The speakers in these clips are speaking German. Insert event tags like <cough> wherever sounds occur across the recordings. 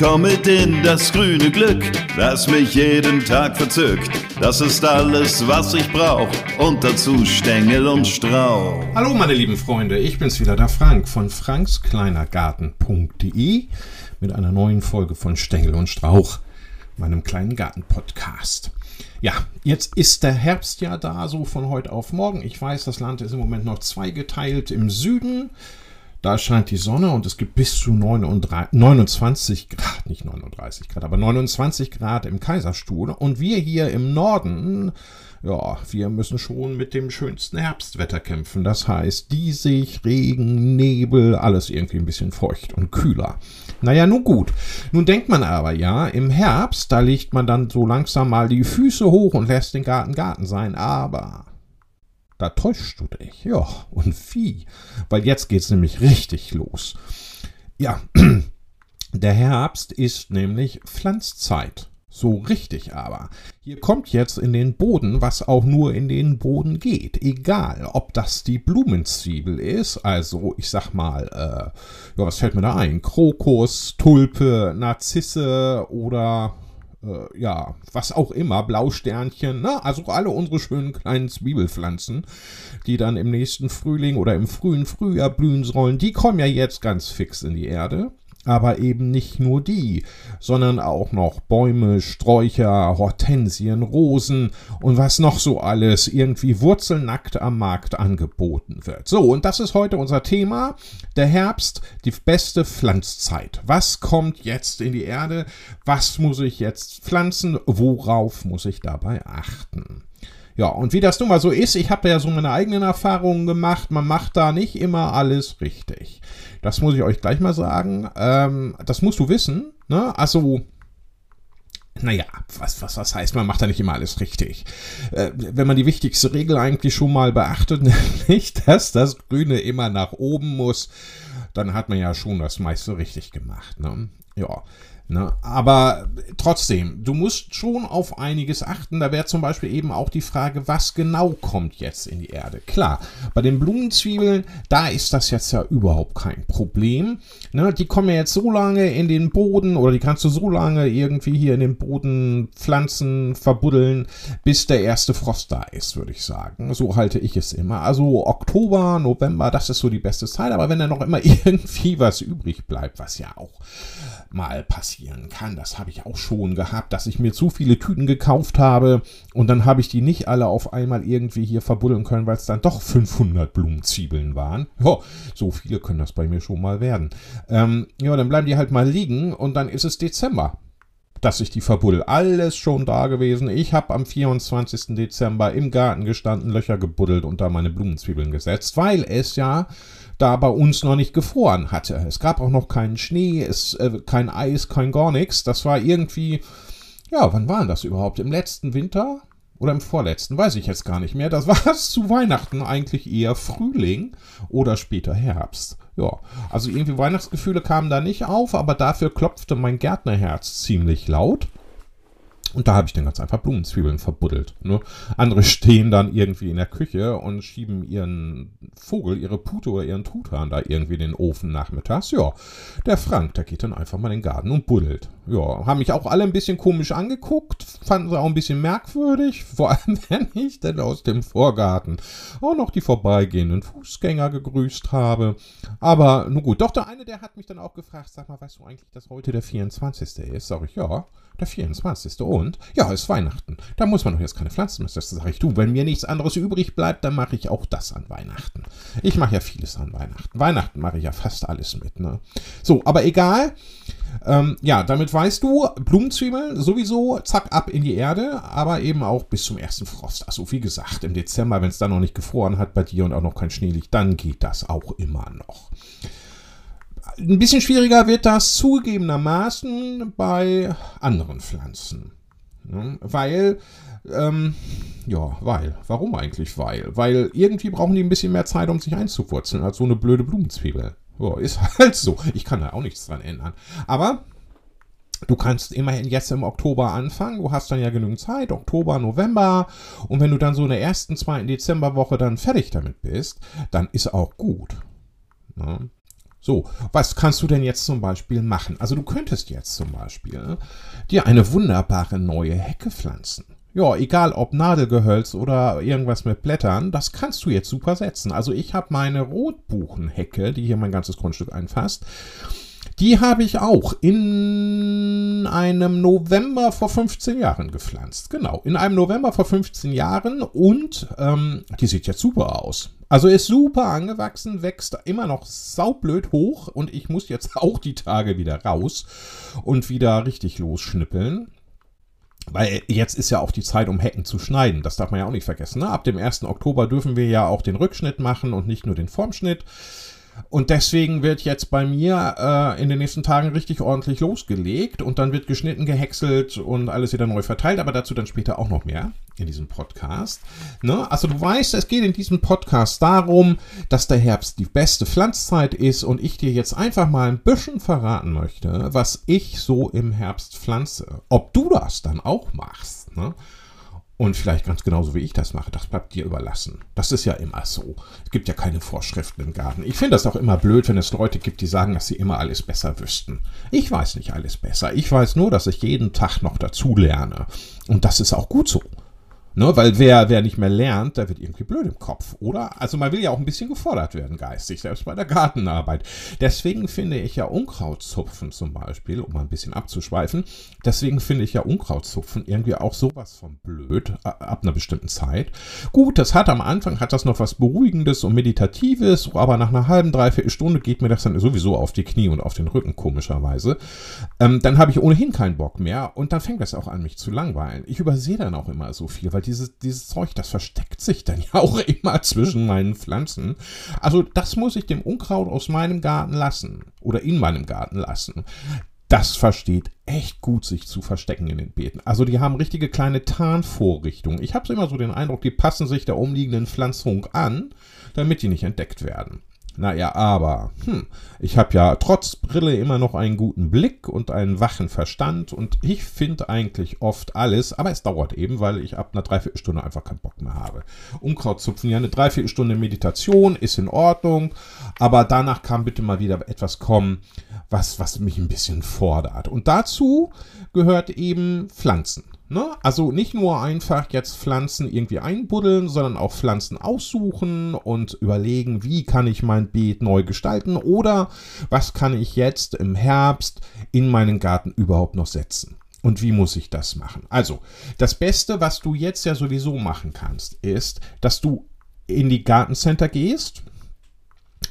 komm mit in das grüne Glück, das mich jeden Tag verzückt. Das ist alles, was ich brauch und dazu Stängel und Strauch. Hallo meine lieben Freunde, ich bin's wieder, der Frank von frankskleinergarten.de mit einer neuen Folge von Stängel und Strauch, meinem kleinen Garten-Podcast. Ja, jetzt ist der Herbst ja da, so von heute auf morgen. Ich weiß, das Land ist im Moment noch zweigeteilt im Süden. Da scheint die Sonne und es gibt bis zu 29 Grad, nicht 39 Grad, aber 29 Grad im Kaiserstuhl. Und wir hier im Norden, ja, wir müssen schon mit dem schönsten Herbstwetter kämpfen. Das heißt, diesig, Regen, Nebel, alles irgendwie ein bisschen feucht und kühler. Naja, nun gut. Nun denkt man aber, ja, im Herbst, da legt man dann so langsam mal die Füße hoch und lässt den Garten Garten sein, aber da täuschst du dich. Ja, und wie? Weil jetzt geht's nämlich richtig los. Ja, <clears throat> der Herbst ist nämlich Pflanzzeit. So richtig aber. Hier kommt jetzt in den Boden, was auch nur in den Boden geht. Egal, ob das die Blumenzwiebel ist, also ich sag mal, äh, ja, was fällt mir da ein? Krokus, Tulpe, Narzisse oder äh, ja, was auch immer, Blausternchen, ne? also alle unsere schönen kleinen Zwiebelpflanzen, die dann im nächsten Frühling oder im frühen Frühjahr blühen sollen, die kommen ja jetzt ganz fix in die Erde. Aber eben nicht nur die, sondern auch noch Bäume, Sträucher, Hortensien, Rosen und was noch so alles irgendwie wurzelnackt am Markt angeboten wird. So, und das ist heute unser Thema. Der Herbst, die beste Pflanzzeit. Was kommt jetzt in die Erde? Was muss ich jetzt pflanzen? Worauf muss ich dabei achten? Ja, und wie das nun mal so ist, ich habe ja so meine eigenen Erfahrungen gemacht, man macht da nicht immer alles richtig. Das muss ich euch gleich mal sagen. Ähm, das musst du wissen. Ne? Also, naja, was, was, was heißt, man macht da nicht immer alles richtig. Äh, wenn man die wichtigste Regel eigentlich schon mal beachtet, <laughs> nämlich, dass das Grüne immer nach oben muss, dann hat man ja schon das meiste richtig gemacht. Ne? Ja. Ne? Aber trotzdem, du musst schon auf einiges achten. Da wäre zum Beispiel eben auch die Frage, was genau kommt jetzt in die Erde. Klar, bei den Blumenzwiebeln, da ist das jetzt ja überhaupt kein Problem. Ne? Die kommen ja jetzt so lange in den Boden oder die kannst du so lange irgendwie hier in den Boden pflanzen, verbuddeln, bis der erste Frost da ist, würde ich sagen. So halte ich es immer. Also Oktober, November, das ist so die beste Zeit. Aber wenn da noch immer <laughs> irgendwie was übrig bleibt, was ja auch mal passieren kann. Das habe ich auch schon gehabt, dass ich mir zu viele Tüten gekauft habe und dann habe ich die nicht alle auf einmal irgendwie hier verbuddeln können, weil es dann doch 500 Blumenzwiebeln waren. Ja, so viele können das bei mir schon mal werden. Ähm, ja, dann bleiben die halt mal liegen und dann ist es Dezember dass ich die verbuddel. Alles schon da gewesen. Ich habe am 24. Dezember im Garten gestanden, Löcher gebuddelt und da meine Blumenzwiebeln gesetzt, weil es ja da bei uns noch nicht gefroren hatte. Es gab auch noch keinen Schnee, es, äh, kein Eis, kein gar nichts. Das war irgendwie, ja, wann war das überhaupt? Im letzten Winter? Oder im vorletzten, weiß ich jetzt gar nicht mehr. Das <laughs> war es zu Weihnachten eigentlich eher Frühling oder später Herbst. Ja, also irgendwie Weihnachtsgefühle kamen da nicht auf, aber dafür klopfte mein Gärtnerherz ziemlich laut. Und da habe ich dann ganz einfach Blumenzwiebeln verbuddelt. Ne? Andere <laughs> stehen dann irgendwie in der Küche und schieben ihren Vogel, ihre Pute oder ihren Truthahn da irgendwie in den Ofen nachmittags. Ja, der Frank, der geht dann einfach mal in den Garten und buddelt. Ja, haben mich auch alle ein bisschen komisch angeguckt, fanden sie auch ein bisschen merkwürdig, <laughs> vor allem wenn ich dann aus dem Vorgarten auch noch die vorbeigehenden Fußgänger gegrüßt habe. Aber nun gut, doch der eine, der hat mich dann auch gefragt, sag mal, weißt du eigentlich, dass heute der 24. ist? Sag ich, ja, der 24. Und ja, ist Weihnachten. Da muss man doch jetzt keine Pflanzen mehr. Das sage ich, du, wenn mir nichts anderes übrig bleibt, dann mache ich auch das an Weihnachten. Ich mache ja vieles an Weihnachten. Weihnachten mache ich ja fast alles mit. Ne? So, aber egal. Ähm, ja, damit weißt du, Blumenzwiebeln sowieso, zack, ab in die Erde, aber eben auch bis zum ersten Frost. Also wie gesagt, im Dezember, wenn es dann noch nicht gefroren hat bei dir und auch noch kein Schnee liegt, dann geht das auch immer noch. Ein bisschen schwieriger wird das zugegebenermaßen bei anderen Pflanzen. Ne? Weil, ähm, ja, weil, warum eigentlich weil? Weil irgendwie brauchen die ein bisschen mehr Zeit, um sich einzuwurzeln, als so eine blöde Blumenzwiebel. Ja, ist <laughs> halt so. Ich kann da auch nichts dran ändern. Aber Du kannst immerhin jetzt im Oktober anfangen. Du hast dann ja genügend Zeit, Oktober, November. Und wenn du dann so in der ersten, zweiten Dezemberwoche dann fertig damit bist, dann ist auch gut. Ja. Ne? So, was kannst du denn jetzt zum Beispiel machen? Also du könntest jetzt zum Beispiel dir eine wunderbare neue Hecke pflanzen. Ja, egal ob Nadelgehölz oder irgendwas mit Blättern, das kannst du jetzt super setzen. Also ich habe meine Rotbuchenhecke, die hier mein ganzes Grundstück einfasst, die habe ich auch in einem November vor 15 Jahren gepflanzt. Genau, in einem November vor 15 Jahren und ähm, die sieht jetzt super aus. Also ist super angewachsen, wächst immer noch saublöd hoch und ich muss jetzt <laughs> auch die Tage wieder raus und wieder richtig losschnippeln. Weil jetzt ist ja auch die Zeit, um Hecken zu schneiden. Das darf man ja auch nicht vergessen. Ne? Ab dem 1. Oktober dürfen wir ja auch den Rückschnitt machen und nicht nur den Formschnitt. Und deswegen wird jetzt bei mir äh, in den nächsten Tagen richtig ordentlich losgelegt und dann wird geschnitten, gehäckselt und alles wieder neu verteilt, aber dazu dann später auch noch mehr in diesem Podcast. Ne? Also du weißt, es geht in diesem Podcast darum, dass der Herbst die beste Pflanzzeit ist und ich dir jetzt einfach mal ein bisschen verraten möchte, was ich so im Herbst pflanze. Ob du das dann auch machst. Ne? Und vielleicht ganz genauso wie ich das mache, das bleibt dir überlassen. Das ist ja immer so. Es gibt ja keine Vorschriften im Garten. Ich finde das auch immer blöd, wenn es Leute gibt, die sagen, dass sie immer alles besser wüssten. Ich weiß nicht alles besser. Ich weiß nur, dass ich jeden Tag noch dazu lerne. Und das ist auch gut so. Ne, weil wer, wer nicht mehr lernt, der wird irgendwie blöd im Kopf, oder? Also man will ja auch ein bisschen gefordert werden geistig, selbst bei der Gartenarbeit. Deswegen finde ich ja Unkrautzupfen zum Beispiel, um mal ein bisschen abzuschweifen, deswegen finde ich ja Unkrautzupfen irgendwie auch sowas von blöd ab einer bestimmten Zeit. Gut, das hat am Anfang, hat das noch was Beruhigendes und Meditatives, aber nach einer halben, dreiviertel Stunde geht mir das dann sowieso auf die Knie und auf den Rücken, komischerweise. Ähm, dann habe ich ohnehin keinen Bock mehr und dann fängt das auch an, mich zu langweilen. Ich übersehe dann auch immer so viel, weil weil dieses, dieses Zeug, das versteckt sich dann <laughs> ja auch immer zwischen meinen Pflanzen. Also das muss ich dem Unkraut aus meinem Garten lassen oder in meinem Garten lassen. Das versteht echt gut, sich zu verstecken in den Beeten. Also die haben richtige kleine Tarnvorrichtungen. Ich habe immer so den Eindruck, die passen sich der umliegenden Pflanzung an, damit die nicht entdeckt werden. Naja, aber hm, ich habe ja trotz Brille immer noch einen guten Blick und einen wachen Verstand und ich finde eigentlich oft alles, aber es dauert eben, weil ich ab einer Dreiviertelstunde einfach keinen Bock mehr habe. Unkraut zupfen, ja, eine Dreiviertelstunde Meditation ist in Ordnung, aber danach kann bitte mal wieder etwas kommen, was, was mich ein bisschen fordert. Und dazu gehört eben Pflanzen. Ne? Also nicht nur einfach jetzt Pflanzen irgendwie einbuddeln, sondern auch Pflanzen aussuchen und überlegen, wie kann ich mein Beet neu gestalten oder was kann ich jetzt im Herbst in meinen Garten überhaupt noch setzen. Und wie muss ich das machen? Also, das Beste, was du jetzt ja sowieso machen kannst, ist, dass du in die Gartencenter gehst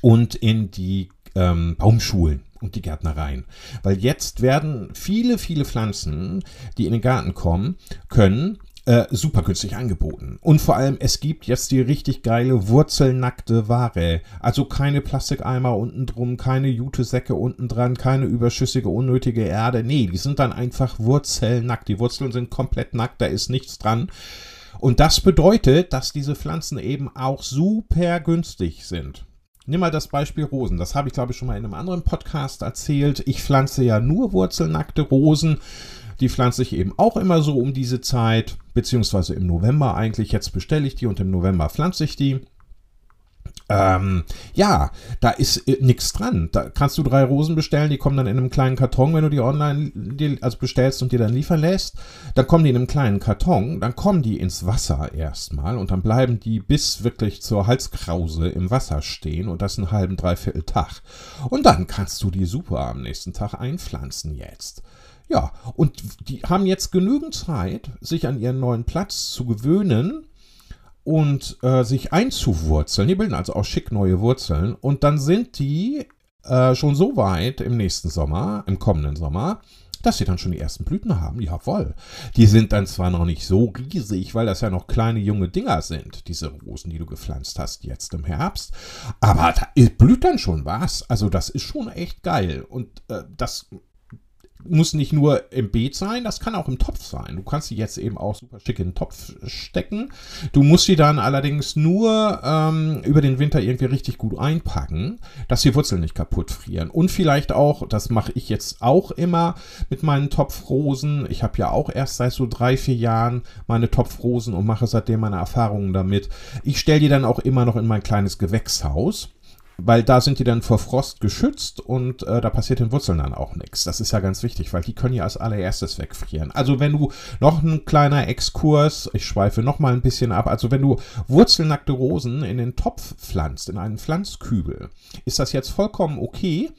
und in die ähm, Baumschulen und die Gärtnereien. Weil jetzt werden viele, viele Pflanzen, die in den Garten kommen, können äh, super günstig angeboten. Und vor allem, es gibt jetzt die richtig geile wurzelnackte Ware. Also keine Plastikeimer unten drum, keine Jutesäcke unten dran, keine überschüssige, unnötige Erde. Nee, die sind dann einfach wurzelnackt. Die Wurzeln sind komplett nackt, da ist nichts dran. Und das bedeutet, dass diese Pflanzen eben auch super günstig sind. Nimm mal das Beispiel Rosen. Das habe ich, glaube ich, schon mal in einem anderen Podcast erzählt. Ich pflanze ja nur wurzelnackte Rosen. Die pflanze ich eben auch immer so um diese Zeit, beziehungsweise im November eigentlich. Jetzt bestelle ich die und im November pflanze ich die. Ähm, ja, da ist äh, nichts dran. Da kannst du drei Rosen bestellen, die kommen dann in einem kleinen Karton, wenn du die online die, also bestellst und dir dann liefern lässt. Dann kommen die in einem kleinen Karton, dann kommen die ins Wasser erstmal und dann bleiben die bis wirklich zur Halskrause im Wasser stehen und das einen halben, dreiviertel Tag. Und dann kannst du die super am nächsten Tag einpflanzen jetzt. Ja, und die haben jetzt genügend Zeit, sich an ihren neuen Platz zu gewöhnen und äh, sich einzuwurzeln. Die bilden also auch schick neue Wurzeln. Und dann sind die äh, schon so weit im nächsten Sommer, im kommenden Sommer, dass sie dann schon die ersten Blüten haben. Jawohl. Die sind dann zwar noch nicht so riesig, weil das ja noch kleine junge Dinger sind, diese Rosen, die du gepflanzt hast jetzt im Herbst. Aber da blüht dann schon was. Also das ist schon echt geil. Und äh, das muss nicht nur im Beet sein, das kann auch im Topf sein. Du kannst sie jetzt eben auch super schick in den Topf stecken. Du musst sie dann allerdings nur ähm, über den Winter irgendwie richtig gut einpacken, dass die Wurzeln nicht kaputt frieren. Und vielleicht auch, das mache ich jetzt auch immer mit meinen Topfrosen. Ich habe ja auch erst seit so drei, vier Jahren meine Topfrosen und mache seitdem meine Erfahrungen damit. Ich stelle die dann auch immer noch in mein kleines Gewächshaus weil da sind die dann vor Frost geschützt und äh, da passiert den Wurzeln dann auch nichts. Das ist ja ganz wichtig, weil die können ja als allererstes wegfrieren. Also wenn du noch ein kleiner Exkurs, ich schweife noch mal ein bisschen ab, also wenn du wurzelnackte Rosen in den Topf pflanzt, in einen Pflanzkübel, ist das jetzt vollkommen okay.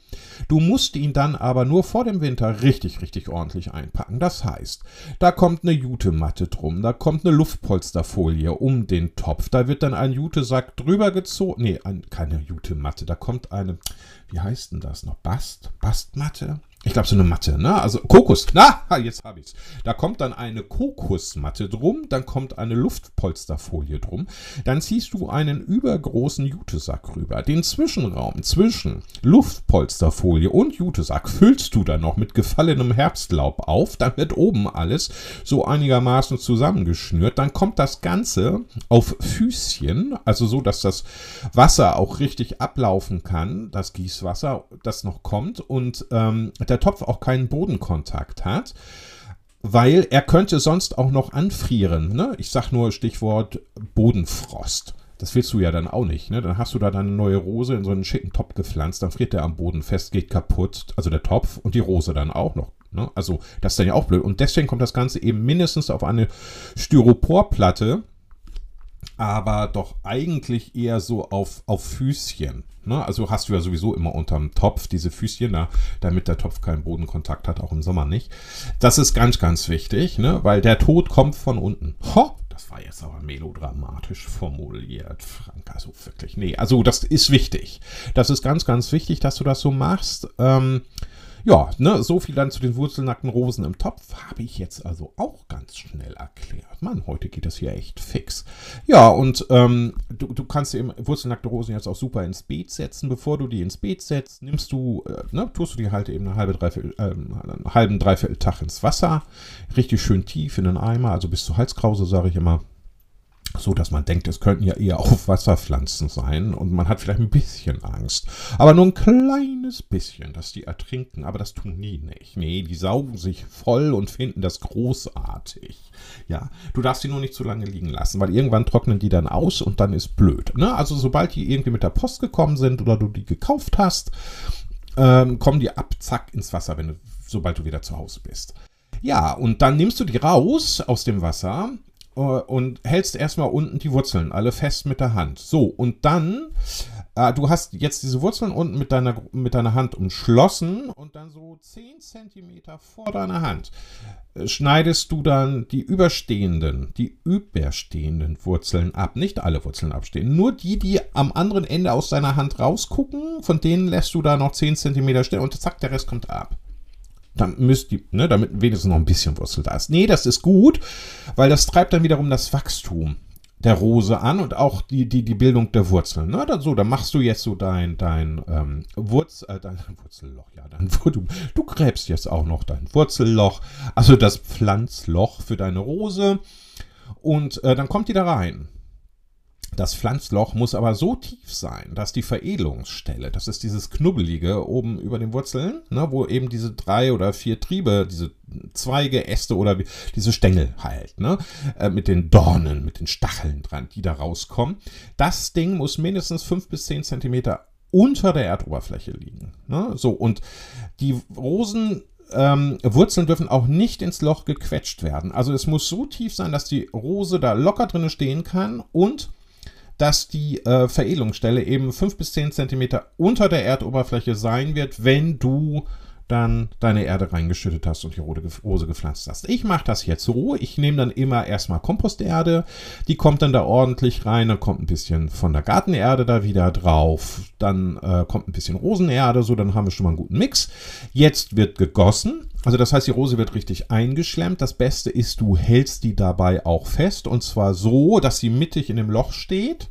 Du musst ihn dann aber nur vor dem Winter richtig, richtig ordentlich einpacken. Das heißt, da kommt eine Jutematte drum, da kommt eine Luftpolsterfolie um den Topf, da wird dann ein Jutesack drüber gezogen, nee, ein, keine Jutematte, da kommt eine, wie heißt denn das noch, Bast, Bastmatte? Ich glaube, so eine Matte, ne? Also Kokos. Na, jetzt habe ich's. Da kommt dann eine Kokosmatte drum, dann kommt eine Luftpolsterfolie drum, dann ziehst du einen übergroßen Jutesack rüber. Den Zwischenraum zwischen Luftpolsterfolie und Jutesack füllst du dann noch mit gefallenem Herbstlaub auf, dann wird oben alles so einigermaßen zusammengeschnürt. Dann kommt das Ganze auf Füßchen, also so, dass das Wasser auch richtig ablaufen kann, das Gießwasser, das noch kommt und ähm, der Topf auch keinen Bodenkontakt hat, weil er könnte sonst auch noch anfrieren. Ne? Ich sage nur Stichwort Bodenfrost. Das willst du ja dann auch nicht. Ne? Dann hast du da deine neue Rose in so einen schicken Topf gepflanzt, dann friert der am Boden fest, geht kaputt. Also der Topf und die Rose dann auch noch. Ne? Also das ist dann ja auch blöd. Und deswegen kommt das Ganze eben mindestens auf eine Styroporplatte, aber doch eigentlich eher so auf, auf Füßchen. Ne? Also hast du ja sowieso immer unterm Topf diese Füßchen, da, damit der Topf keinen Bodenkontakt hat, auch im Sommer nicht. Das ist ganz, ganz wichtig, ne? weil der Tod kommt von unten. Ho, das war jetzt aber melodramatisch formuliert, Frank. Also wirklich, nee, also das ist wichtig. Das ist ganz, ganz wichtig, dass du das so machst. Ähm, ja, ne, so viel dann zu den wurzelnackten Rosen im Topf habe ich jetzt also auch ganz schnell erklärt. Mann, heute geht das hier echt fix. Ja, und ähm, du, du kannst eben wurzelnackte Rosen jetzt auch super ins Beet setzen. Bevor du die ins Beet setzt, nimmst du, äh, ne, tust du die halt eben eine halbe, dreiviertel, äh, einen halben, dreiviertel Tag ins Wasser. Richtig schön tief in den Eimer, also bis zur Halskrause, sage ich immer so dass man denkt, es könnten ja eher auch Wasserpflanzen sein und man hat vielleicht ein bisschen Angst. Aber nur ein kleines bisschen, dass die ertrinken, aber das tun die nicht. Nee, die saugen sich voll und finden das großartig. Ja, du darfst die nur nicht zu lange liegen lassen, weil irgendwann trocknen die dann aus und dann ist blöd. Ne? Also sobald die irgendwie mit der Post gekommen sind oder du die gekauft hast, ähm, kommen die ab, zack, ins Wasser, wenn du, sobald du wieder zu Hause bist. Ja, und dann nimmst du die raus aus dem Wasser äh, und hältst erstmal unten die Wurzeln alle fest mit der Hand. So, und dann, äh, du hast jetzt diese Wurzeln unten mit deiner, mit deiner Hand umschlossen und dann so 10 cm vor deiner Hand äh, schneidest du dann die überstehenden, die überstehenden Wurzeln ab. Nicht alle Wurzeln abstehen, nur die, die am anderen Ende aus deiner Hand rausgucken, von denen lässt du da noch 10 cm stehen und zack, der Rest kommt ab dann müsst die, ne, damit wenigstens noch ein bisschen Wurzel da ist. Nee, das ist gut, weil das treibt dann wiederum das Wachstum der Rose an und auch die, die, die Bildung der Wurzeln. Ne? Dann so, dann machst du jetzt so dein, dein, ähm, Wurz, äh, dein <laughs> Wurzelloch, ja, dein, du, du gräbst jetzt auch noch dein Wurzelloch, also das Pflanzloch für deine Rose und äh, dann kommt die da rein. Das Pflanzloch muss aber so tief sein, dass die Veredelungsstelle, das ist dieses Knubbelige oben über den Wurzeln, ne, wo eben diese drei oder vier Triebe, diese Zweige, Äste oder diese Stängel halt, ne, äh, mit den Dornen, mit den Stacheln dran, die da rauskommen. Das Ding muss mindestens fünf bis zehn Zentimeter unter der Erdoberfläche liegen. Ne? So, und die Rosen ähm, Wurzeln dürfen auch nicht ins Loch gequetscht werden. Also es muss so tief sein, dass die Rose da locker drin stehen kann und dass die äh, Veredelungsstelle eben 5 bis 10 cm unter der Erdoberfläche sein wird, wenn du dann deine Erde reingeschüttet hast und die Rose gepflanzt hast. Ich mache das jetzt so. Ich nehme dann immer erstmal Komposterde. Die kommt dann da ordentlich rein. Dann kommt ein bisschen von der Gartenerde da wieder drauf. Dann äh, kommt ein bisschen Rosenerde. So, dann haben wir schon mal einen guten Mix. Jetzt wird gegossen. Also das heißt, die Rose wird richtig eingeschlemmt. Das Beste ist, du hältst die dabei auch fest. Und zwar so, dass sie mittig in dem Loch steht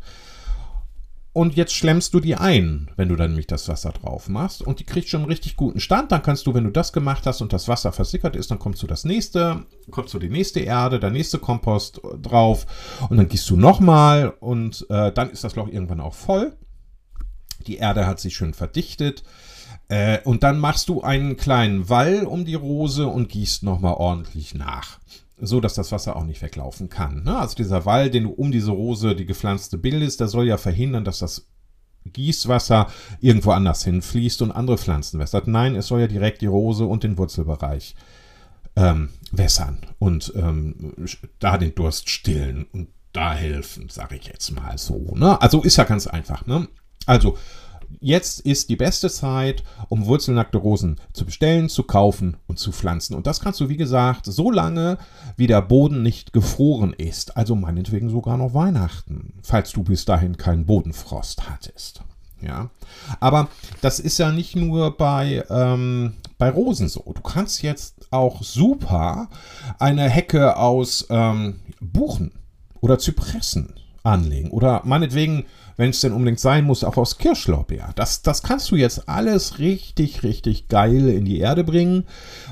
und jetzt schlemmst du die ein, wenn du dann nämlich das Wasser drauf machst und die kriegt schon einen richtig guten Stand. Dann kannst du, wenn du das gemacht hast und das Wasser versickert ist, dann kommst du das nächste, kommst du die nächste Erde, der nächste Kompost drauf und dann gießt du nochmal und äh, dann ist das Loch irgendwann auch voll. Die Erde hat sich schön verdichtet. Äh, und dann machst du einen kleinen Wall um die Rose und gießt nochmal ordentlich nach so dass das Wasser auch nicht weglaufen kann. Ne? Also dieser Wall, den du um diese Rose, die gepflanzte bildest, der soll ja verhindern, dass das Gießwasser irgendwo anders hinfließt und andere Pflanzen wässert. Nein, es soll ja direkt die Rose und den Wurzelbereich ähm, wässern und ähm, da den Durst stillen und da helfen, sage ich jetzt mal so. Ne? Also ist ja ganz einfach. Ne? Also jetzt ist die beste Zeit, um wurzelnackte Rosen zu bestellen, zu kaufen und zu pflanzen. Und das kannst du, wie gesagt, so lange, wie der Boden nicht gefroren ist. Also meinetwegen sogar noch Weihnachten, falls du bis dahin keinen Bodenfrost hattest. Ja, aber das ist ja nicht nur bei, ähm, bei Rosen so. Du kannst jetzt auch super eine Hecke aus ähm, Buchen oder Zypressen anlegen oder meinetwegen wenn es denn unbedingt sein muss, auch aus Kirschlorbeer. Das, das kannst du jetzt alles richtig, richtig geil in die Erde bringen.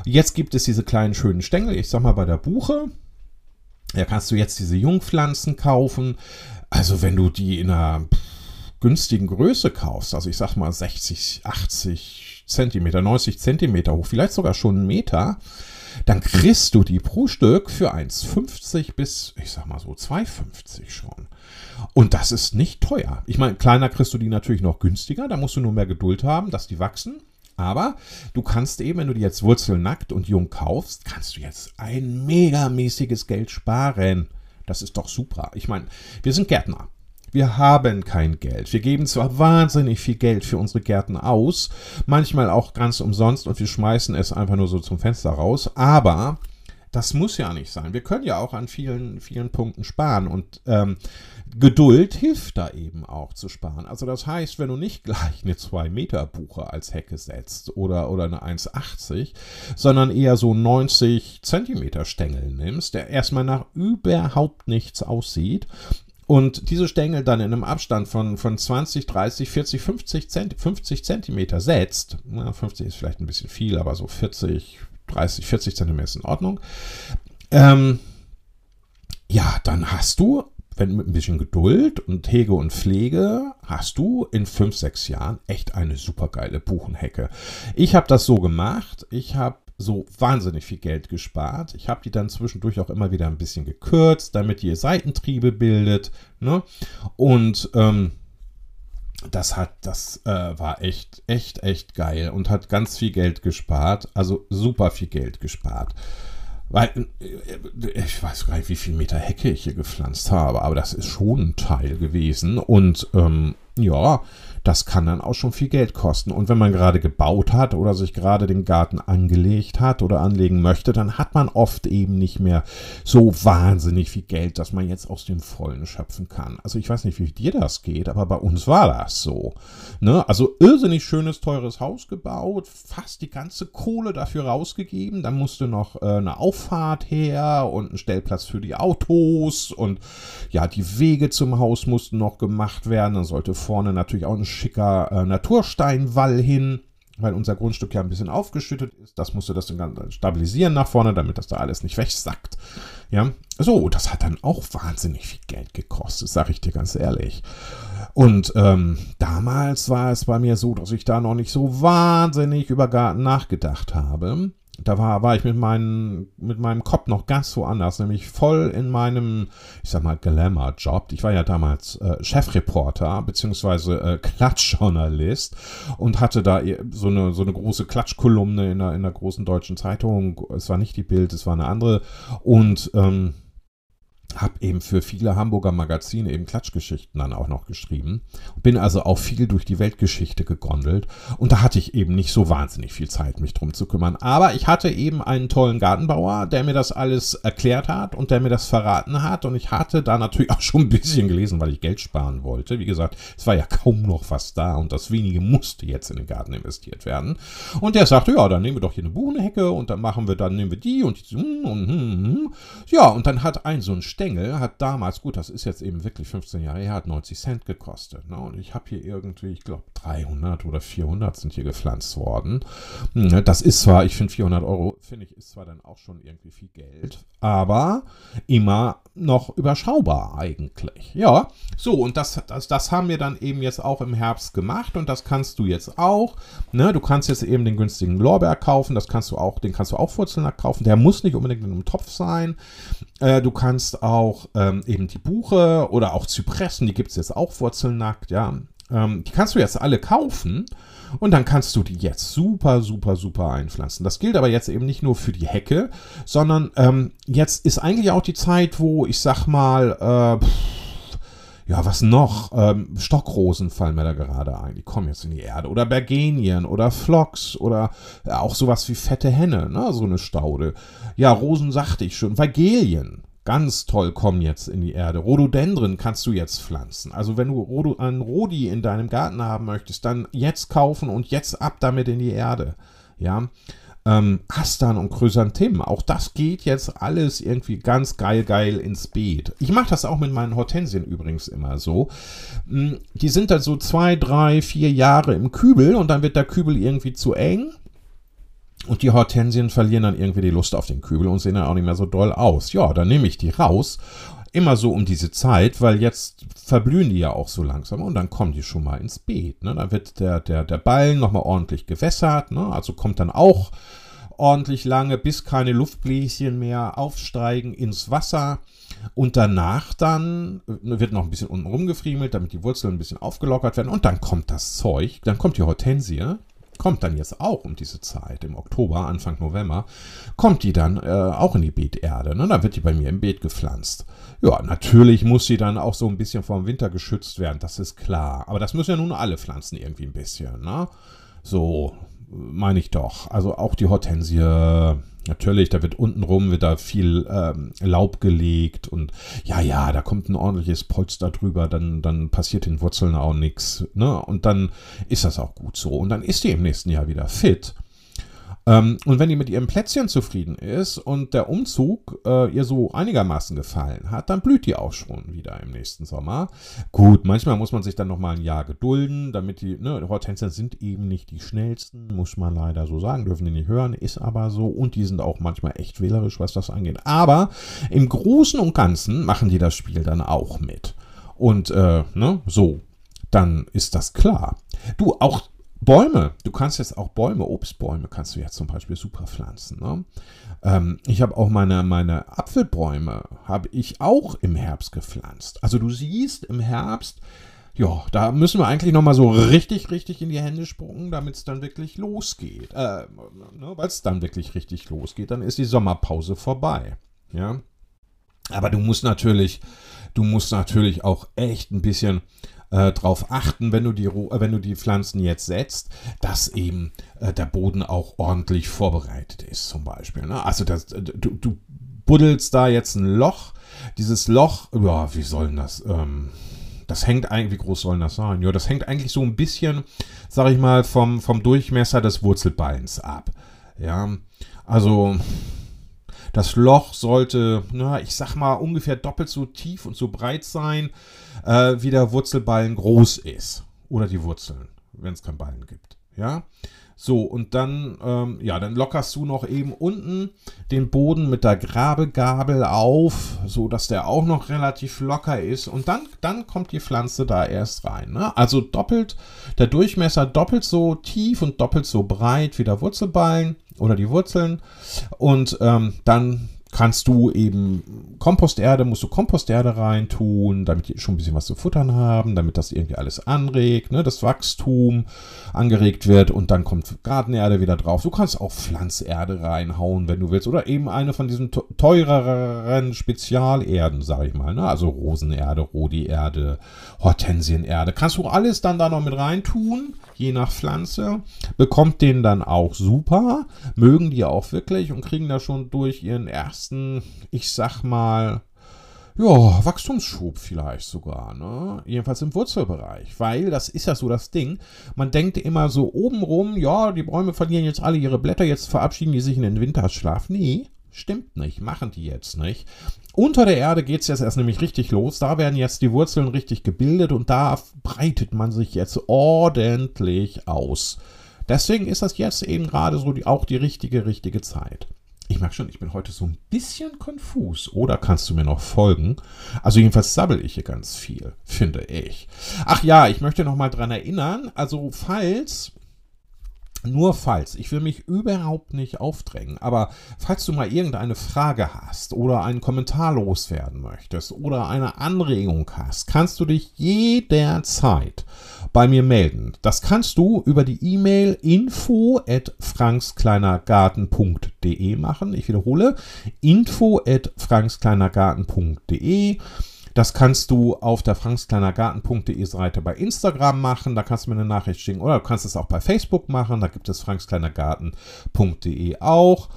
Jetzt gibt es diese kleinen schönen Stängel, ich sag mal bei der Buche. Da kannst du jetzt diese Jungpflanzen kaufen. Also wenn du die in einer günstigen Größe kaufst, also ich sag mal 60, 80 Zentimeter, 90 Zentimeter hoch, vielleicht sogar schon einen Meter, dann kriegst du die pro Stück für 1,50 bis, ich sag mal so, 2,50 schon. Und das ist nicht teuer. Ich meine, kleiner kriegst du die natürlich noch günstiger, da musst du nur mehr Geduld haben, dass die wachsen. Aber du kannst eben, wenn du die jetzt wurzelnackt und jung kaufst, kannst du jetzt ein megamäßiges Geld sparen. Das ist doch super. Ich meine, wir sind Gärtner. Wir haben kein Geld. Wir geben zwar wahnsinnig viel Geld für unsere Gärten aus, manchmal auch ganz umsonst und wir schmeißen es einfach nur so zum Fenster raus, aber das muss ja nicht sein. Wir können ja auch an vielen, vielen Punkten sparen und ähm, Geduld hilft da eben auch zu sparen. Also das heißt, wenn du nicht gleich eine 2 Meter Buche als Hecke setzt oder, oder eine 1,80, sondern eher so 90 Zentimeter Stängel nimmst, der erstmal nach überhaupt nichts aussieht und diese Stängel dann in einem Abstand von, von 20, 30, 40, 50, Zent 50 Zentimeter setzt, na, 50 ist vielleicht ein bisschen viel, aber so 40, 30, 40 Zentimeter ist in Ordnung, ähm, ja, dann hast du, wenn mit ein bisschen Geduld und Hege und Pflege, hast du in 5, 6 Jahren echt eine super geile Buchenhecke. Ich habe das so gemacht, ich habe so wahnsinnig viel Geld gespart. Ich habe die dann zwischendurch auch immer wieder ein bisschen gekürzt, damit ihr Seitentriebe bildet. Ne? Und ähm, das hat, das äh, war echt, echt, echt geil und hat ganz viel Geld gespart. Also super viel Geld gespart. Weil, äh, ich weiß gar nicht, wie viel Meter Hecke ich hier gepflanzt habe, aber das ist schon ein Teil gewesen. Und ähm, ja, das kann dann auch schon viel Geld kosten. Und wenn man gerade gebaut hat oder sich gerade den Garten angelegt hat oder anlegen möchte, dann hat man oft eben nicht mehr so wahnsinnig viel Geld, dass man jetzt aus dem Vollen schöpfen kann. Also ich weiß nicht, wie dir das geht, aber bei uns war das so. Ne? Also irrsinnig schönes, teures Haus gebaut, fast die ganze Kohle dafür rausgegeben. Dann musste noch äh, eine Auffahrt her und ein Stellplatz für die Autos und ja, die Wege zum Haus mussten noch gemacht werden. Dann sollte vorne natürlich auch ein schicker äh, Natursteinwall hin, weil unser Grundstück ja ein bisschen aufgeschüttet ist. Das musste das dann stabilisieren nach vorne, damit das da alles nicht wegsackt. Ja, so, das hat dann auch wahnsinnig viel Geld gekostet, sage ich dir ganz ehrlich. Und ähm, damals war es bei mir so, dass ich da noch nicht so wahnsinnig über Garten nachgedacht habe da war, war ich mit, meinen, mit meinem Kopf noch ganz woanders, nämlich voll in meinem, ich sag mal, Glamour-Job. Ich war ja damals äh, Chefreporter beziehungsweise äh, Klatschjournalist und hatte da so eine, so eine große Klatschkolumne in einer, in einer großen deutschen Zeitung. Es war nicht die Bild, es war eine andere. Und ähm, habe eben für viele Hamburger Magazine eben Klatschgeschichten dann auch noch geschrieben. Bin also auch viel durch die Weltgeschichte gegondelt und da hatte ich eben nicht so wahnsinnig viel Zeit, mich drum zu kümmern. Aber ich hatte eben einen tollen Gartenbauer, der mir das alles erklärt hat und der mir das verraten hat und ich hatte da natürlich <laughs> auch schon ein bisschen gelesen, weil ich Geld sparen wollte. Wie gesagt, es war ja kaum noch was da und das wenige musste jetzt in den Garten investiert werden. Und der sagte, ja, dann nehmen wir doch hier eine Buchenhecke und dann machen wir, dann nehmen wir die und die und, und, und, ja, und dann hat ein so ein Stängel hat damals, gut, das ist jetzt eben wirklich 15 Jahre her, hat 90 Cent gekostet. Ne? Und ich habe hier irgendwie, ich glaube, 300 oder 400 sind hier gepflanzt worden. Hm, das ist zwar, ich finde 400 Euro, finde ich, ist zwar dann auch schon irgendwie viel Geld, aber immer noch überschaubar eigentlich. Ja, so, und das, das, das haben wir dann eben jetzt auch im Herbst gemacht und das kannst du jetzt auch. Ne? Du kannst jetzt eben den günstigen Lorbeer kaufen, das kannst du auch, den kannst du auch wurzelnackt kaufen. Der muss nicht unbedingt in einem Topf sein. Äh, du kannst auch ähm, eben die Buche oder auch Zypressen, die gibt es jetzt auch wurzelnackt, ja. Ähm, die kannst du jetzt alle kaufen und dann kannst du die jetzt super, super, super einpflanzen. Das gilt aber jetzt eben nicht nur für die Hecke, sondern ähm, jetzt ist eigentlich auch die Zeit, wo ich sag mal, äh, ja, was noch? Ähm, Stockrosen fallen mir da gerade ein. Die kommen jetzt in die Erde. Oder Bergenien oder Phlox oder ja, auch sowas wie fette Henne, ne? so eine Staude. Ja, Rosen sagte ich schon. Vagelien. Ganz toll kommen jetzt in die Erde. Rhododendren kannst du jetzt pflanzen. Also wenn du Rhodo, einen Rhodi in deinem Garten haben möchtest, dann jetzt kaufen und jetzt ab damit in die Erde. Ja, ähm, Astern und Chrysanthemen. Auch das geht jetzt alles irgendwie ganz geil, geil ins Beet. Ich mache das auch mit meinen Hortensien übrigens immer so. Hm, die sind dann so zwei, drei, vier Jahre im Kübel und dann wird der Kübel irgendwie zu eng. Und die Hortensien verlieren dann irgendwie die Lust auf den Kübel und sehen dann auch nicht mehr so doll aus. Ja, dann nehme ich die raus immer so um diese Zeit, weil jetzt verblühen die ja auch so langsam und dann kommen die schon mal ins Beet. Ne? Dann wird der, der, der Ballen nochmal ordentlich gewässert, ne? also kommt dann auch ordentlich lange, bis keine Luftbläschen mehr aufsteigen ins Wasser. Und danach dann äh, wird noch ein bisschen unten rumgefriemelt, damit die Wurzeln ein bisschen aufgelockert werden. Und dann kommt das Zeug, dann kommt die Hortensie, kommt dann jetzt auch um diese Zeit, im Oktober, Anfang November, kommt die dann äh, auch in die Beeterde. Ne? Dann wird die bei mir im Beet gepflanzt. Ja, natürlich muss sie dann auch so ein bisschen vom Winter geschützt werden, das ist klar. Aber das müssen ja nun alle Pflanzen irgendwie ein bisschen, ne? So, meine ich doch. Also auch die Hortensie, natürlich, da wird untenrum wird da viel ähm, Laub gelegt und ja, ja, da kommt ein ordentliches Polster drüber, dann, dann passiert den Wurzeln auch nichts. Ne? Und dann ist das auch gut so. Und dann ist die im nächsten Jahr wieder fit. Ähm, und wenn die mit ihrem Plätzchen zufrieden ist und der Umzug äh, ihr so einigermaßen gefallen hat, dann blüht die auch schon wieder im nächsten Sommer. Gut, manchmal muss man sich dann noch mal ein Jahr gedulden, damit die, ne, Hortensien sind eben nicht die schnellsten, muss man leider so sagen, dürfen die nicht hören, ist aber so. Und die sind auch manchmal echt wählerisch, was das angeht. Aber im Großen und Ganzen machen die das Spiel dann auch mit. Und, äh, ne, so, dann ist das klar. Du, auch Bäume, du kannst jetzt auch Bäume, Obstbäume kannst du jetzt zum Beispiel super pflanzen. Ne? Ähm, ich habe auch meine, meine Apfelbäume, habe ich auch im Herbst gepflanzt. Also du siehst im Herbst, ja, da müssen wir eigentlich nochmal so richtig, richtig in die Hände spucken, damit es dann wirklich losgeht. Äh, ne, Weil es dann wirklich richtig losgeht, dann ist die Sommerpause vorbei. Ja. Aber du musst natürlich, du musst natürlich auch echt ein bisschen äh, darauf achten, wenn du, die, äh, wenn du die Pflanzen jetzt setzt, dass eben äh, der Boden auch ordentlich vorbereitet ist, zum Beispiel. Ne? Also das, äh, du, du buddelst da jetzt ein Loch. Dieses Loch, ja, wie soll das? Ähm, das hängt eigentlich, wie groß soll das sein? Ja, das hängt eigentlich so ein bisschen, sag ich mal, vom, vom Durchmesser des Wurzelbeins ab. Ja, also das Loch sollte, na, ich sag mal, ungefähr doppelt so tief und so breit sein, äh, wie der Wurzelballen groß ist. Oder die Wurzeln, wenn es keinen Ballen gibt. Ja. So, und dann, ähm, ja, dann lockerst du noch eben unten den Boden mit der Grabegabel auf, so dass der auch noch relativ locker ist. Und dann, dann kommt die Pflanze da erst rein. Ne? Also doppelt, der Durchmesser doppelt so tief und doppelt so breit wie der Wurzelballen oder die Wurzeln. Und ähm, dann kannst du eben Komposterde, musst du Komposterde reintun, damit die schon ein bisschen was zu futtern haben, damit das irgendwie alles anregt, ne, das Wachstum angeregt wird und dann kommt Gartenerde wieder drauf. Du kannst auch Pflanzerde reinhauen, wenn du willst, oder eben eine von diesen teureren Spezialerden, sag ich mal, ne, also Rosenerde, Rodi-Erde, Hortensienerde. Kannst du alles dann da noch mit reintun je nach Pflanze, bekommt den dann auch super, mögen die auch wirklich und kriegen da schon durch ihren ersten, ich sag mal, ja, Wachstumsschub vielleicht sogar, ne? Jedenfalls im Wurzelbereich. Weil das ist ja so das Ding. Man denkt immer so obenrum, ja, die Bäume verlieren jetzt alle ihre Blätter, jetzt verabschieden die sich in den Winterschlaf. Nee, Stimmt nicht, machen die jetzt nicht. Unter der Erde geht es jetzt erst nämlich richtig los. Da werden jetzt die Wurzeln richtig gebildet und da breitet man sich jetzt ordentlich aus. Deswegen ist das jetzt eben gerade so die, auch die richtige, richtige Zeit. Ich merke schon, ich bin heute so ein bisschen konfus. Oder kannst du mir noch folgen? Also jedenfalls sabbel ich hier ganz viel, finde ich. Ach ja, ich möchte noch mal dran erinnern. Also falls nur falls, ich will mich überhaupt nicht aufdrängen, aber falls du mal irgendeine Frage hast oder einen Kommentar loswerden möchtest oder eine Anregung hast, kannst du dich jederzeit bei mir melden. Das kannst du über die E-Mail info at frankskleinergarten.de machen. Ich wiederhole, info at frankskleinergarten.de. Das kannst du auf der frankskleinergarten.de Seite bei Instagram machen, da kannst du mir eine Nachricht schicken oder du kannst es auch bei Facebook machen, da gibt es frankskleinergarten.de auch.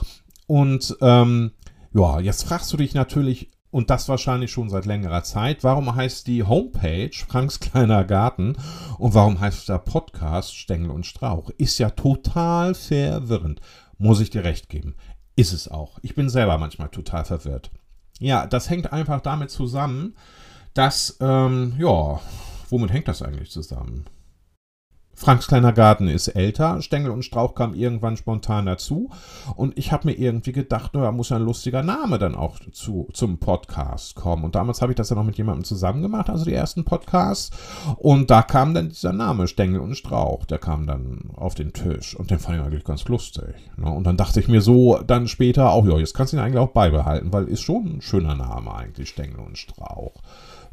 Und ähm, ja, jetzt fragst du dich natürlich, und das wahrscheinlich schon seit längerer Zeit, warum heißt die Homepage Franks kleiner Garten und warum heißt der Podcast Stängel und Strauch? Ist ja total verwirrend, muss ich dir recht geben. Ist es auch. Ich bin selber manchmal total verwirrt. Ja, das hängt einfach damit zusammen, dass, ähm, ja, womit hängt das eigentlich zusammen? Franks kleiner Garten ist älter, Stängel und Strauch kam irgendwann spontan dazu und ich habe mir irgendwie gedacht, naja, muss ja ein lustiger Name dann auch zu, zum Podcast kommen. Und damals habe ich das ja noch mit jemandem zusammen gemacht, also die ersten Podcasts. Und da kam dann dieser Name, Stängel und Strauch, der kam dann auf den Tisch und den fand ich eigentlich ganz lustig. Ne? Und dann dachte ich mir so, dann später auch, ja, jetzt kannst du ihn eigentlich auch beibehalten, weil ist schon ein schöner Name eigentlich, Stängel und Strauch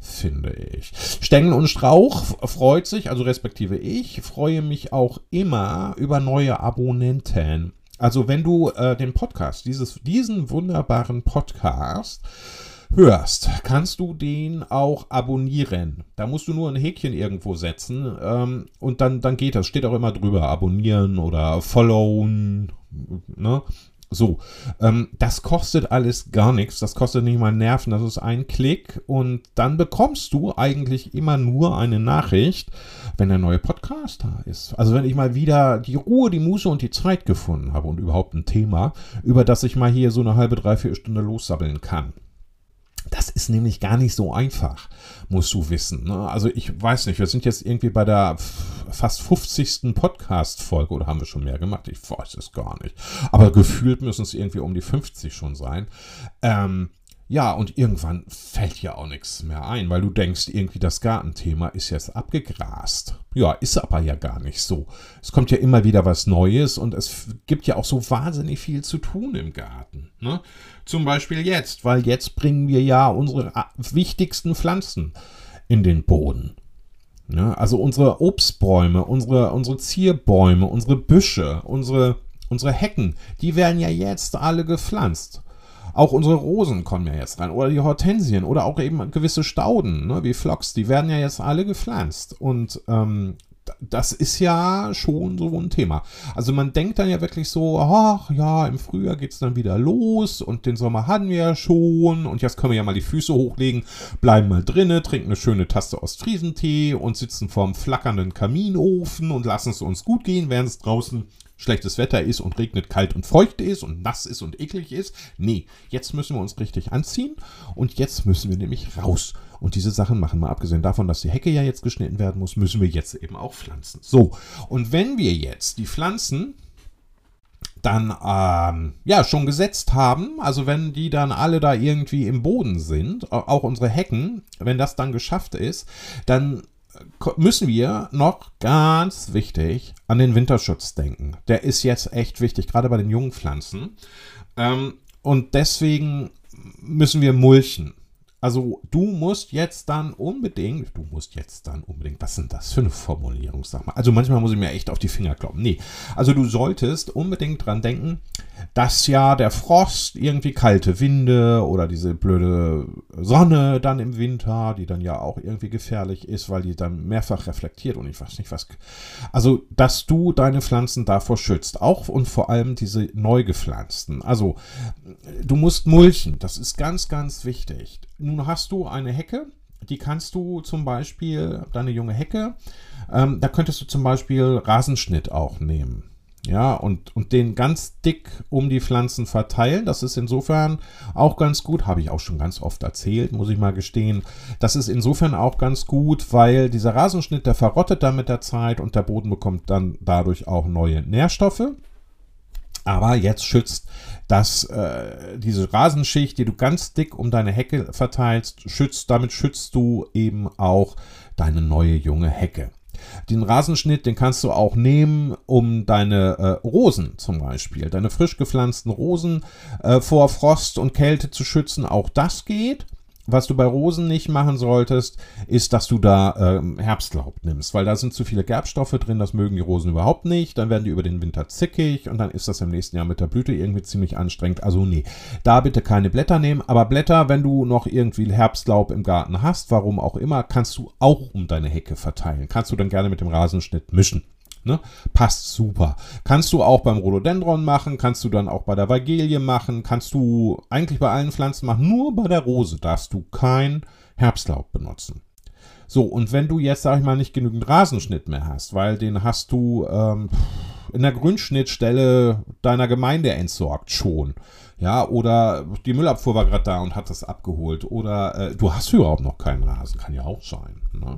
finde ich. Stängel und Strauch freut sich, also respektive ich, freue mich auch immer über neue Abonnenten. Also wenn du äh, den Podcast, dieses, diesen wunderbaren Podcast hörst, kannst du den auch abonnieren. Da musst du nur ein Häkchen irgendwo setzen ähm, und dann, dann geht das. Steht auch immer drüber, abonnieren oder followen. Ne? So, ähm, das kostet alles gar nichts, das kostet nicht mal Nerven, das ist ein Klick und dann bekommst du eigentlich immer nur eine Nachricht, wenn der neue Podcast da ist. Also wenn ich mal wieder die Ruhe, die Muße und die Zeit gefunden habe und überhaupt ein Thema, über das ich mal hier so eine halbe, dreiviertel Stunde lossabbeln kann. Das ist nämlich gar nicht so einfach, musst du wissen. Ne? Also ich weiß nicht, wir sind jetzt irgendwie bei der fast 50. Podcast-Folge oder haben wir schon mehr gemacht? Ich weiß es gar nicht. Aber gefühlt müssen es irgendwie um die 50 schon sein. Ähm, ja, und irgendwann fällt ja auch nichts mehr ein, weil du denkst, irgendwie das Gartenthema ist jetzt abgegrast. Ja, ist aber ja gar nicht so. Es kommt ja immer wieder was Neues und es gibt ja auch so wahnsinnig viel zu tun im Garten. Ne? Zum Beispiel jetzt, weil jetzt bringen wir ja unsere wichtigsten Pflanzen in den Boden. Ne? Also unsere Obstbäume, unsere, unsere Zierbäume, unsere Büsche, unsere, unsere Hecken, die werden ja jetzt alle gepflanzt. Auch unsere Rosen kommen ja jetzt rein. Oder die Hortensien oder auch eben gewisse Stauden, ne, wie Phlox, die werden ja jetzt alle gepflanzt. Und ähm, das ist ja schon so ein Thema. Also man denkt dann ja wirklich so, ach ja, im Frühjahr geht es dann wieder los und den Sommer hatten wir ja schon und jetzt können wir ja mal die Füße hochlegen, bleiben mal drinnen, trinken eine schöne Tasse Ostfriesentee und sitzen vorm flackernden Kaminofen und lassen es uns gut gehen, während es draußen schlechtes Wetter ist und regnet, kalt und feucht ist und nass ist und eklig ist. Nee, jetzt müssen wir uns richtig anziehen und jetzt müssen wir nämlich raus. Und diese Sachen machen, mal abgesehen davon, dass die Hecke ja jetzt geschnitten werden muss, müssen wir jetzt eben auch pflanzen. So, und wenn wir jetzt die Pflanzen dann ähm, ja schon gesetzt haben, also wenn die dann alle da irgendwie im Boden sind, auch unsere Hecken, wenn das dann geschafft ist, dann müssen wir noch ganz wichtig an den Winterschutz denken. Der ist jetzt echt wichtig, gerade bei den jungen Pflanzen. Ähm, und deswegen müssen wir mulchen. Also du musst jetzt dann unbedingt, du musst jetzt dann unbedingt, was sind das für eine Formulierung, sag mal. Also manchmal muss ich mir echt auf die Finger kloppen. Nee, also du solltest unbedingt dran denken, dass ja der Frost, irgendwie kalte Winde oder diese blöde Sonne dann im Winter, die dann ja auch irgendwie gefährlich ist, weil die dann mehrfach reflektiert und ich weiß nicht was. Also, dass du deine Pflanzen davor schützt, auch und vor allem diese neu gepflanzten. Also, du musst mulchen, das ist ganz, ganz wichtig nun hast du eine Hecke, die kannst du zum Beispiel, deine junge Hecke, ähm, da könntest du zum Beispiel Rasenschnitt auch nehmen. Ja, und, und den ganz dick um die Pflanzen verteilen. Das ist insofern auch ganz gut. Habe ich auch schon ganz oft erzählt, muss ich mal gestehen. Das ist insofern auch ganz gut, weil dieser Rasenschnitt, der verrottet dann mit der Zeit und der Boden bekommt dann dadurch auch neue Nährstoffe. Aber jetzt schützt das, äh, diese Rasenschicht, die du ganz dick um deine Hecke verteilst, schützt, damit schützt du eben auch deine neue junge Hecke. Den Rasenschnitt, den kannst du auch nehmen, um deine äh, Rosen zum Beispiel, deine frisch gepflanzten Rosen äh, vor Frost und Kälte zu schützen. Auch das geht. Was du bei Rosen nicht machen solltest, ist, dass du da ähm, Herbstlaub nimmst, weil da sind zu viele Gerbstoffe drin, das mögen die Rosen überhaupt nicht. Dann werden die über den Winter zickig und dann ist das im nächsten Jahr mit der Blüte irgendwie ziemlich anstrengend. Also nee, da bitte keine Blätter nehmen. Aber Blätter, wenn du noch irgendwie Herbstlaub im Garten hast, warum auch immer, kannst du auch um deine Hecke verteilen. Kannst du dann gerne mit dem Rasenschnitt mischen. Ne? Passt super. Kannst du auch beim Rhododendron machen, kannst du dann auch bei der Vagelie machen, kannst du eigentlich bei allen Pflanzen machen. Nur bei der Rose darfst du kein Herbstlaub benutzen. So, und wenn du jetzt, sag ich mal, nicht genügend Rasenschnitt mehr hast, weil den hast du ähm, in der Grünschnittstelle deiner Gemeinde entsorgt schon, ja, oder die Müllabfuhr war gerade da und hat das abgeholt, oder äh, du hast überhaupt noch keinen Rasen, kann ja auch sein. Ne?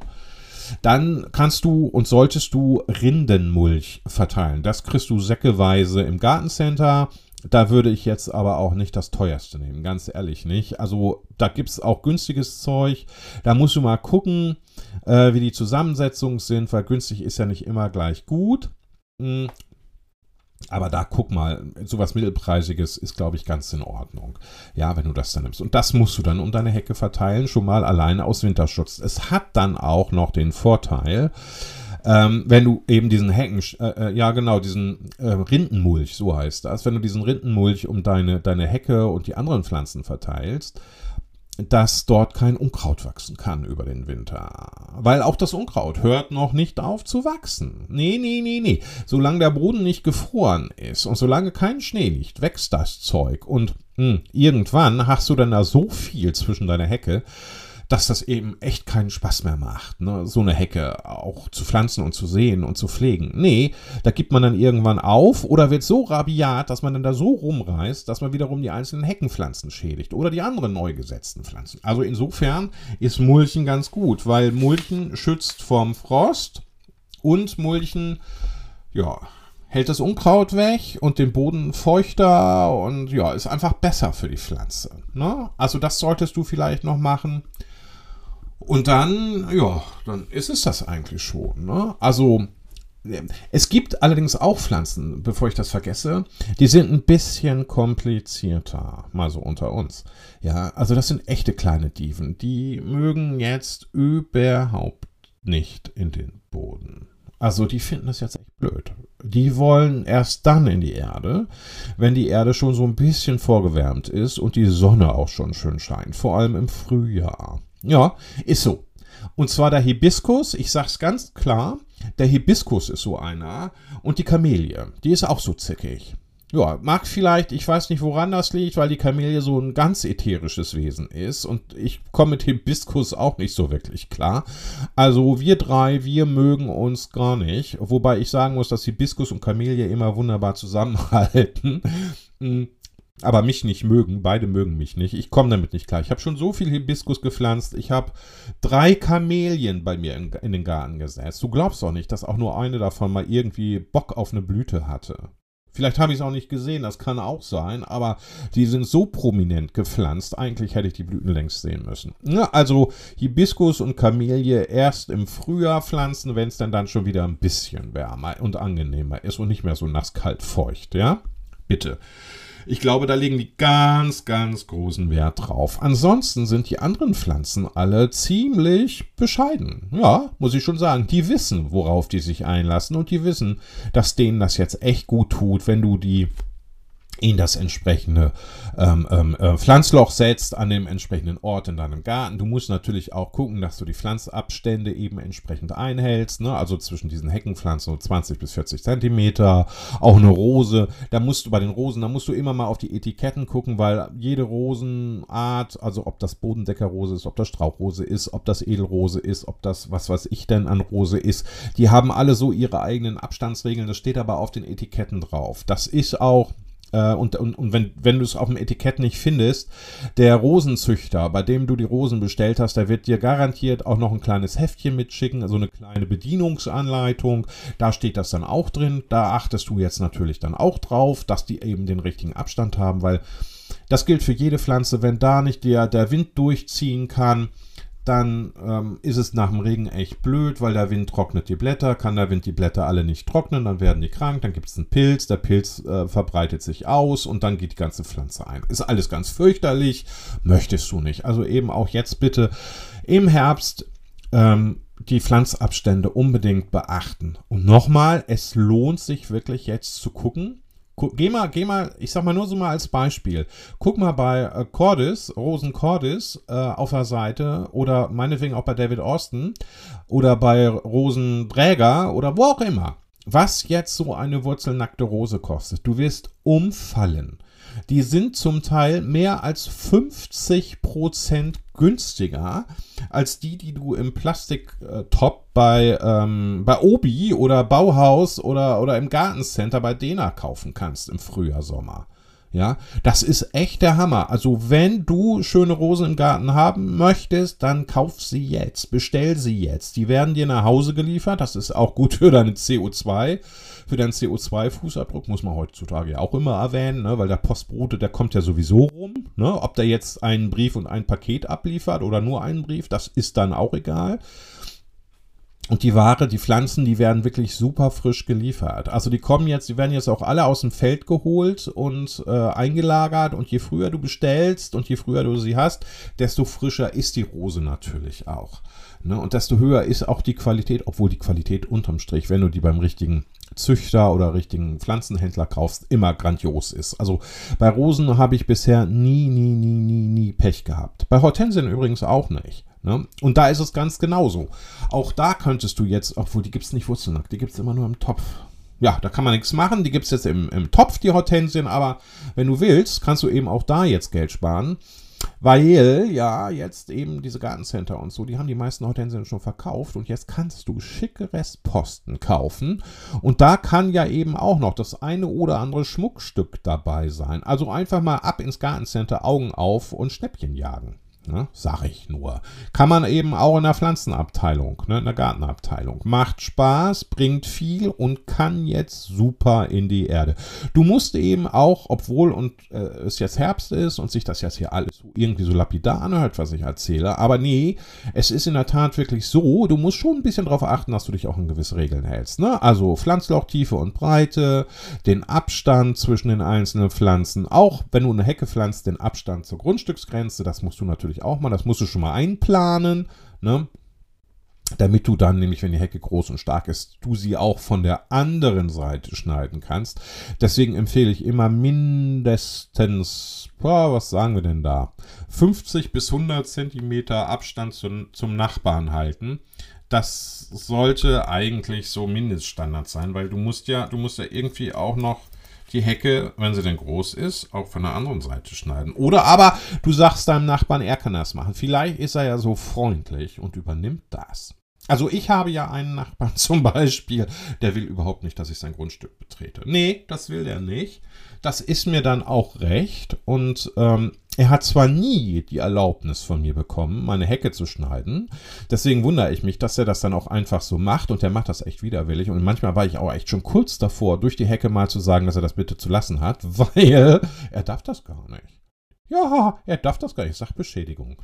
Dann kannst du und solltest du Rindenmulch verteilen. Das kriegst du säckeweise im Gartencenter. Da würde ich jetzt aber auch nicht das teuerste nehmen, ganz ehrlich nicht. Also da gibt es auch günstiges Zeug. Da musst du mal gucken, äh, wie die Zusammensetzungen sind, weil günstig ist ja nicht immer gleich gut. Aber da guck mal, sowas Mittelpreisiges ist, glaube ich, ganz in Ordnung. Ja, wenn du das dann nimmst. Und das musst du dann um deine Hecke verteilen, schon mal alleine aus Winterschutz. Es hat dann auch noch den Vorteil, ähm, wenn du eben diesen Hecken, äh, äh, ja genau, diesen äh, Rindenmulch, so heißt das, wenn du diesen Rindenmulch um deine, deine Hecke und die anderen Pflanzen verteilst, dass dort kein Unkraut wachsen kann über den Winter. Weil auch das Unkraut hört noch nicht auf zu wachsen. Nee, nee, nee, nee. Solange der Boden nicht gefroren ist und solange kein Schnee liegt, wächst das Zeug. Und mh, hm, irgendwann hast du dann da so viel zwischen deiner Hecke, dass das eben echt keinen Spaß mehr macht, ne? so eine Hecke auch zu pflanzen und zu sehen und zu pflegen. Nee, da gibt man dann irgendwann auf oder wird so rabiat, dass man dann da so rumreißt, dass man wiederum die einzelnen Heckenpflanzen schädigt oder die anderen neu gesetzten Pflanzen. Also insofern ist Mulchen ganz gut, weil Mulchen schützt vorm Frost und Mulchen, ja, hält das Unkraut weg und den Boden feuchter und ja, ist einfach besser für die Pflanze. Ne? Also das solltest du vielleicht noch machen. Und dann, ja, dann ist es das eigentlich schon. Ne? Also, es gibt allerdings auch Pflanzen, bevor ich das vergesse, die sind ein bisschen komplizierter, mal so unter uns. Ja, also das sind echte kleine Dieven, die mögen jetzt überhaupt nicht in den Boden. Also die finden das jetzt echt blöd. Die wollen erst dann in die Erde, wenn die Erde schon so ein bisschen vorgewärmt ist und die Sonne auch schon schön scheint, vor allem im Frühjahr. Ja, ist so. Und zwar der Hibiskus, ich sag's ganz klar, der Hibiskus ist so einer und die Kamelie, die ist auch so zickig. Ja, mag vielleicht, ich weiß nicht, woran das liegt, weil die Kamelie so ein ganz ätherisches Wesen ist und ich komme mit Hibiskus auch nicht so wirklich klar. Also wir drei, wir mögen uns gar nicht, wobei ich sagen muss, dass Hibiskus und Kamelie immer wunderbar <laughs> zusammenhalten. Aber mich nicht mögen. Beide mögen mich nicht. Ich komme damit nicht klar. Ich habe schon so viel Hibiskus gepflanzt. Ich habe drei Kamelien bei mir in, in, den Garten gesetzt. Du glaubst doch nicht, dass auch nur eine davon mal irgendwie Bock auf eine Blüte hatte. Vielleicht habe ich es auch nicht gesehen, das kann auch sein, aber die sind so prominent gepflanzt, eigentlich hätte ich die Blüten längst sehen müssen. Ja, also Hibiskus und Kamelie erst im Frühjahr pflanzen, wenn es dann dann schon wieder ein bisschen wärmer und angenehmer ist und nicht mehr so nass, kalt, feucht, ja? Bitte. Ich glaube, da legen die ganz, ganz großen Wert drauf. Ansonsten sind die anderen Pflanzen alle ziemlich bescheiden. Ja, muss ich schon sagen. Die wissen, worauf die sich einlassen und die wissen, dass denen das jetzt echt gut tut, wenn du die in das entsprechende ähm, ähm, äh, Pflanzloch setzt, an dem entsprechenden Ort in deinem Garten. Du musst natürlich auch gucken, dass du die Pflanzabstände eben entsprechend einhältst, ne? also zwischen diesen Heckenpflanzen so 20 bis 40 Zentimeter, auch eine Rose, da musst du bei den Rosen, da musst du immer mal auf die Etiketten gucken, weil jede Rosenart, also ob das Bodendeckerrose ist, ob das Strauchrose ist, ob das Edelrose ist, ob das was weiß ich denn an Rose ist, die haben alle so ihre eigenen Abstandsregeln, das steht aber auf den Etiketten drauf. Das ist auch äh, und, und, und wenn, wenn du es auf dem Etikett nicht findest, der Rosenzüchter, bei dem du die Rosen bestellt hast, der wird dir garantiert auch noch ein kleines Heftchen mitschicken, also eine kleine Bedienungsanleitung. Da steht das dann auch drin. Da achtest du jetzt natürlich dann auch drauf, dass die eben den richtigen Abstand haben, weil das gilt für jede Pflanze. Wenn da nicht der, der Wind durchziehen kann, dann ähm, ist es nach dem Regen echt blöd, weil der Wind trocknet die Blätter, kann der Wind die Blätter alle nicht trocknen, dann werden die krank, dann gibt es einen Pilz, der Pilz äh, verbreitet sich aus und dann geht die ganze Pflanze ein. Ist alles ganz fürchterlich, möchtest du nicht. Also eben auch jetzt bitte im Herbst ähm, die Pflanzabstände unbedingt beachten. Und nochmal, es lohnt sich wirklich jetzt zu gucken, geh mal, geh mal, ich sag mal nur so mal als Beispiel. Guck mal bei äh, Cordis, Rosen Cordis äh, auf der Seite oder meinetwegen auch bei David Austin oder bei Rosen Bräger oder wo auch immer. Was jetzt so eine wurzelnackte Rose kostet. Du wirst umfallen. Die sind zum Teil mehr als 50% günstiger als die, die du im Plastiktop bei, ähm, bei Obi oder Bauhaus oder, oder im Gartencenter bei Dena kaufen kannst im Frühjahr, Sommer. Ja, das ist echt der Hammer. Also, wenn du schöne Rosen im Garten haben möchtest, dann kauf sie jetzt, bestell sie jetzt. Die werden dir nach Hause geliefert. Das ist auch gut für deine CO2 für deinen CO2-Fußabdruck muss man heutzutage ja auch immer erwähnen, ne? weil der Postbote, der kommt ja sowieso rum. Ne? Ob der jetzt einen Brief und ein Paket abliefert oder nur einen Brief, das ist dann auch egal. Und die Ware, die Pflanzen, die werden wirklich super frisch geliefert. Also die kommen jetzt, die werden jetzt auch alle aus dem Feld geholt und äh, eingelagert. Und je früher du bestellst und je früher du sie hast, desto frischer ist die Rose natürlich auch. Ne? Und desto höher ist auch die Qualität, obwohl die Qualität unterm Strich, wenn du die beim richtigen Züchter oder richtigen Pflanzenhändler kaufst, immer grandios ist. Also bei Rosen habe ich bisher nie, nie, nie, nie, nie Pech gehabt. Bei Hortensien übrigens auch nicht. Ne? Und da ist es ganz genauso. Auch da könntest du jetzt, obwohl die gibt es nicht wurzelnackt, die gibt es immer nur im Topf. Ja, da kann man nichts machen. Die gibt es jetzt im, im Topf, die Hortensien, aber wenn du willst, kannst du eben auch da jetzt Geld sparen. Weil ja jetzt eben diese Gartencenter und so, die haben die meisten Hortensien schon verkauft und jetzt kannst du schicke Restposten kaufen und da kann ja eben auch noch das eine oder andere Schmuckstück dabei sein. Also einfach mal ab ins Gartencenter, Augen auf und Schnäppchen jagen. Ne? Sag ich nur. Kann man eben auch in der Pflanzenabteilung, ne, in der Gartenabteilung. Macht Spaß, bringt viel und kann jetzt super in die Erde. Du musst eben auch, obwohl und äh, es jetzt Herbst ist und sich das jetzt hier alles irgendwie so lapidar anhört, was ich erzähle, aber nee, es ist in der Tat wirklich so, du musst schon ein bisschen darauf achten, dass du dich auch an gewisse Regeln hältst. Ne? Also Pflanzlauchtiefe und Breite, den Abstand zwischen den einzelnen Pflanzen, auch wenn du eine Hecke pflanzt, den Abstand zur Grundstücksgrenze, das musst du natürlich natürlich auch mal. Das musst du schon mal einplanen, ne? damit du dann nämlich, wenn die Hecke groß und stark ist, du sie auch von der anderen Seite schneiden kannst. Deswegen empfehle ich immer mindestens, boah, was sagen wir denn da, 50 bis 100 Zentimeter Abstand zum, zum Nachbarn halten. Das sollte eigentlich so Mindeststandard sein, weil du musst ja, du musst ja irgendwie auch noch die Hecke, wenn sie denn groß ist, auch von der anderen Seite schneiden. Oder aber du sagst deinem Nachbarn, er kann das machen. Vielleicht ist er ja so freundlich und übernimmt das. Also ich habe ja einen Nachbarn <laughs> zum Beispiel, der will überhaupt nicht, dass ich sein Grundstück betrete. Nee, das will er nicht. Das ist mir dann auch recht. Und ähm, er hat zwar nie die Erlaubnis von mir bekommen, meine Hecke zu schneiden. Deswegen wundere ich mich, dass er das dann auch einfach so macht und er macht das echt widerwillig. Und manchmal war ich auch echt schon kurz davor, durch die Hecke mal zu sagen, dass er das bitte zu lassen hat, <laughs> weil er darf das gar nicht. Ja, er darf das gar nicht. Sachbeschädigung.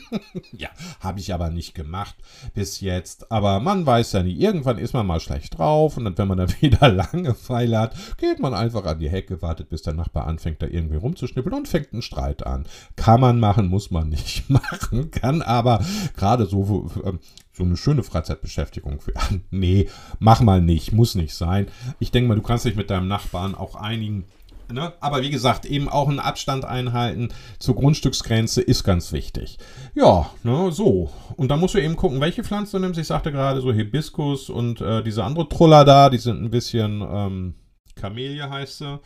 <laughs> ja, habe ich aber nicht gemacht bis jetzt. Aber man weiß ja nie. Irgendwann ist man mal schlecht drauf und dann, wenn man dann <laughs> wieder Langeweile hat, geht man einfach an die Hecke, wartet, bis der Nachbar anfängt, da irgendwie rumzuschnippeln und fängt einen Streit an. Kann man machen, muss man nicht <laughs> machen. Kann aber gerade so ähm, so eine schöne Freizeitbeschäftigung für. nee, mach mal nicht, muss nicht sein. Ich denke mal, du kannst dich mit deinem Nachbarn auch einigen Ne? Aber wie gesagt, eben auch einen Abstand einhalten zur Grundstücksgrenze ist ganz wichtig. Ja, ne, so. Und dann musst du eben gucken, welche Pflanze du nimmst. Ich sagte gerade so Hibiskus und äh, diese andere Truller da, die sind ein bisschen, ähm, Kamelie heißt sie.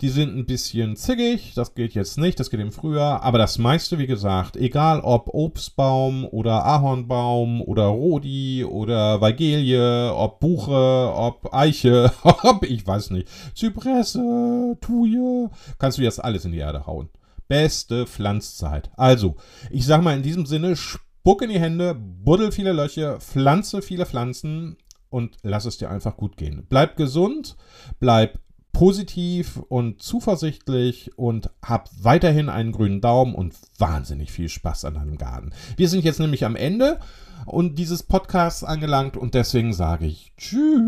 Die sind ein bisschen zickig, das geht jetzt nicht, das geht im Frühjahr, aber das meiste, wie gesagt, egal ob Obstbaum oder Ahornbaum oder Rodi oder Weigelie, ob Buche, ob Eiche, <laughs> ob, ich weiß nicht, Zypresse, Thuje, kannst du jetzt alles in die Erde hauen. Beste Pflanzzeit. Also, ich sag mal in diesem Sinne, spuck in die Hände, buddel viele Löcher, pflanze viele Pflanzen und lass es dir einfach gut gehen. Bleib gesund, bleib positiv und zuversichtlich und hab weiterhin einen grünen Daumen und wahnsinnig viel Spaß an deinem Garten. Wir sind jetzt nämlich am Ende und dieses Podcasts angelangt und deswegen sage ich Tschüss.